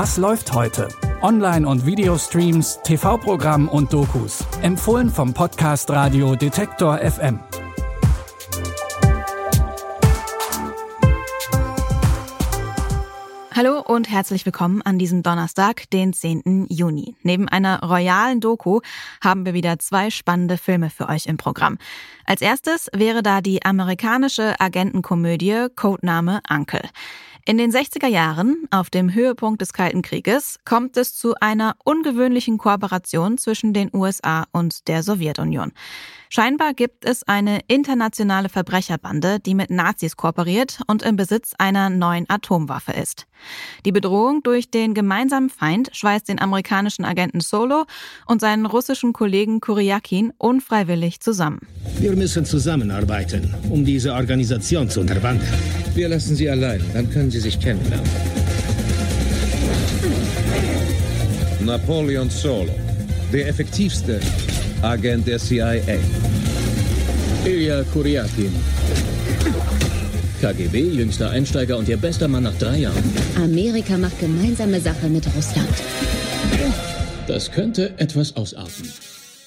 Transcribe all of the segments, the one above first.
Was läuft heute? Online- und Videostreams, TV-Programm und Dokus. Empfohlen vom Podcast Radio Detektor FM. Hallo und herzlich willkommen an diesem Donnerstag, den 10. Juni. Neben einer royalen Doku haben wir wieder zwei spannende Filme für euch im Programm. Als erstes wäre da die amerikanische Agentenkomödie Codename Uncle. In den 60er Jahren, auf dem Höhepunkt des Kalten Krieges, kommt es zu einer ungewöhnlichen Kooperation zwischen den USA und der Sowjetunion. Scheinbar gibt es eine internationale Verbrecherbande, die mit Nazis kooperiert und im Besitz einer neuen Atomwaffe ist. Die Bedrohung durch den gemeinsamen Feind schweißt den amerikanischen Agenten Solo und seinen russischen Kollegen Kuryakin unfreiwillig zusammen. Wir müssen zusammenarbeiten, um diese Organisation zu unterwandern. Wir lassen Sie allein, dann können Sie sich kennenlernen. Napoleon Solo, der effektivste Agent der CIA. Ilya Kuryakin. KGB, jüngster Einsteiger und ihr bester Mann nach drei Jahren. Amerika macht gemeinsame Sache mit Russland. Das könnte etwas ausarten.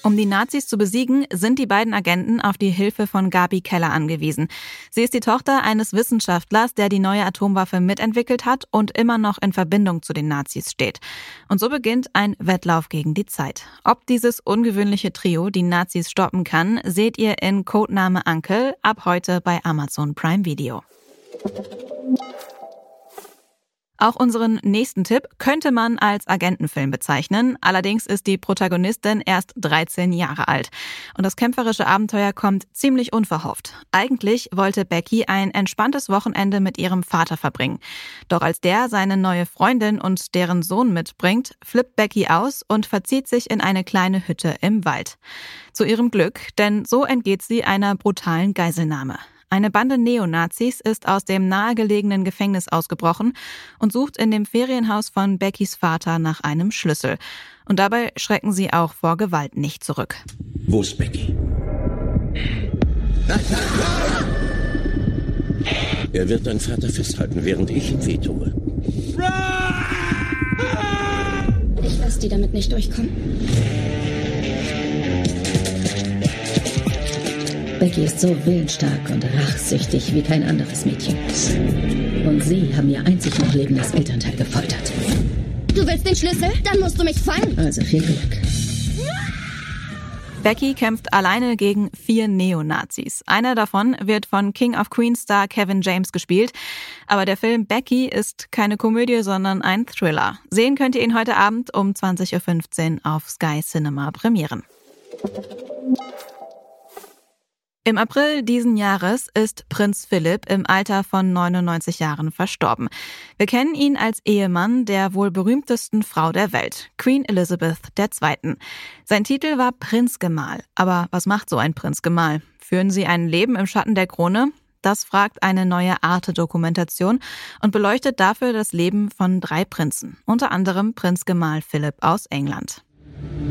Um die Nazis zu besiegen, sind die beiden Agenten auf die Hilfe von Gabi Keller angewiesen. Sie ist die Tochter eines Wissenschaftlers, der die neue Atomwaffe mitentwickelt hat und immer noch in Verbindung zu den Nazis steht. Und so beginnt ein Wettlauf gegen die Zeit. Ob dieses ungewöhnliche Trio die Nazis stoppen kann, seht ihr in Codename Uncle ab heute bei Amazon Prime Video. Auch unseren nächsten Tipp könnte man als Agentenfilm bezeichnen. Allerdings ist die Protagonistin erst 13 Jahre alt. Und das kämpferische Abenteuer kommt ziemlich unverhofft. Eigentlich wollte Becky ein entspanntes Wochenende mit ihrem Vater verbringen. Doch als der seine neue Freundin und deren Sohn mitbringt, flippt Becky aus und verzieht sich in eine kleine Hütte im Wald. Zu ihrem Glück, denn so entgeht sie einer brutalen Geiselnahme. Eine Bande Neonazis ist aus dem nahegelegenen Gefängnis ausgebrochen und sucht in dem Ferienhaus von Beckys Vater nach einem Schlüssel. Und dabei schrecken sie auch vor Gewalt nicht zurück. Wo ist Becky? Er wird deinen Vater festhalten, während ich ihm wehtue. Ich lasse die damit nicht durchkommen. Becky ist so willensstark und rachsüchtig wie kein anderes Mädchen. Und sie haben ihr einzig noch lebendes Elternteil gefoltert. Du willst den Schlüssel? Dann musst du mich fangen. Also viel Glück. Becky kämpft alleine gegen vier Neonazis. Einer davon wird von King of Queens Star Kevin James gespielt. Aber der Film Becky ist keine Komödie, sondern ein Thriller. Sehen könnt ihr ihn heute Abend um 20.15 Uhr auf Sky Cinema premieren. Im April diesen Jahres ist Prinz Philipp im Alter von 99 Jahren verstorben. Wir kennen ihn als Ehemann der wohl berühmtesten Frau der Welt, Queen Elizabeth II. Sein Titel war Prinzgemahl. Aber was macht so ein Prinzgemahl? Führen Sie ein Leben im Schatten der Krone? Das fragt eine neue Arte-Dokumentation und beleuchtet dafür das Leben von drei Prinzen, unter anderem Prinzgemahl Philipp aus England.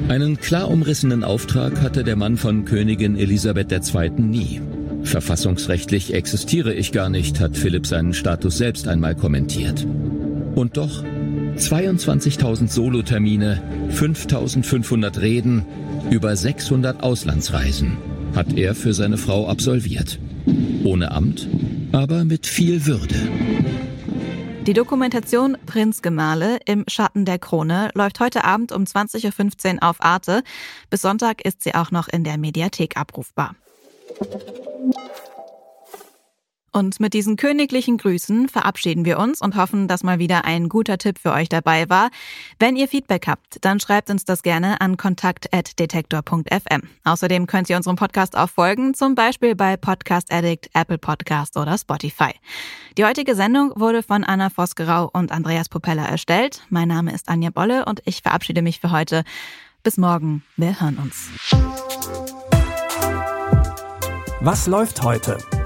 Einen klar umrissenen Auftrag hatte der Mann von Königin Elisabeth II. nie. Verfassungsrechtlich existiere ich gar nicht, hat Philipp seinen Status selbst einmal kommentiert. Und doch 22.000 Solotermine, 5.500 Reden, über 600 Auslandsreisen hat er für seine Frau absolviert. Ohne Amt, aber mit viel Würde. Die Dokumentation Prinzgemahle im Schatten der Krone läuft heute Abend um 20.15 Uhr auf Arte. Bis Sonntag ist sie auch noch in der Mediathek abrufbar. Und mit diesen königlichen Grüßen verabschieden wir uns und hoffen, dass mal wieder ein guter Tipp für euch dabei war. Wenn ihr Feedback habt, dann schreibt uns das gerne an kontakt.detektor.fm. Außerdem könnt ihr unserem Podcast auch folgen, zum Beispiel bei Podcast Addict, Apple Podcast oder Spotify. Die heutige Sendung wurde von Anna Vosgerau und Andreas Popella erstellt. Mein Name ist Anja Bolle und ich verabschiede mich für heute. Bis morgen. Wir hören uns. Was läuft heute?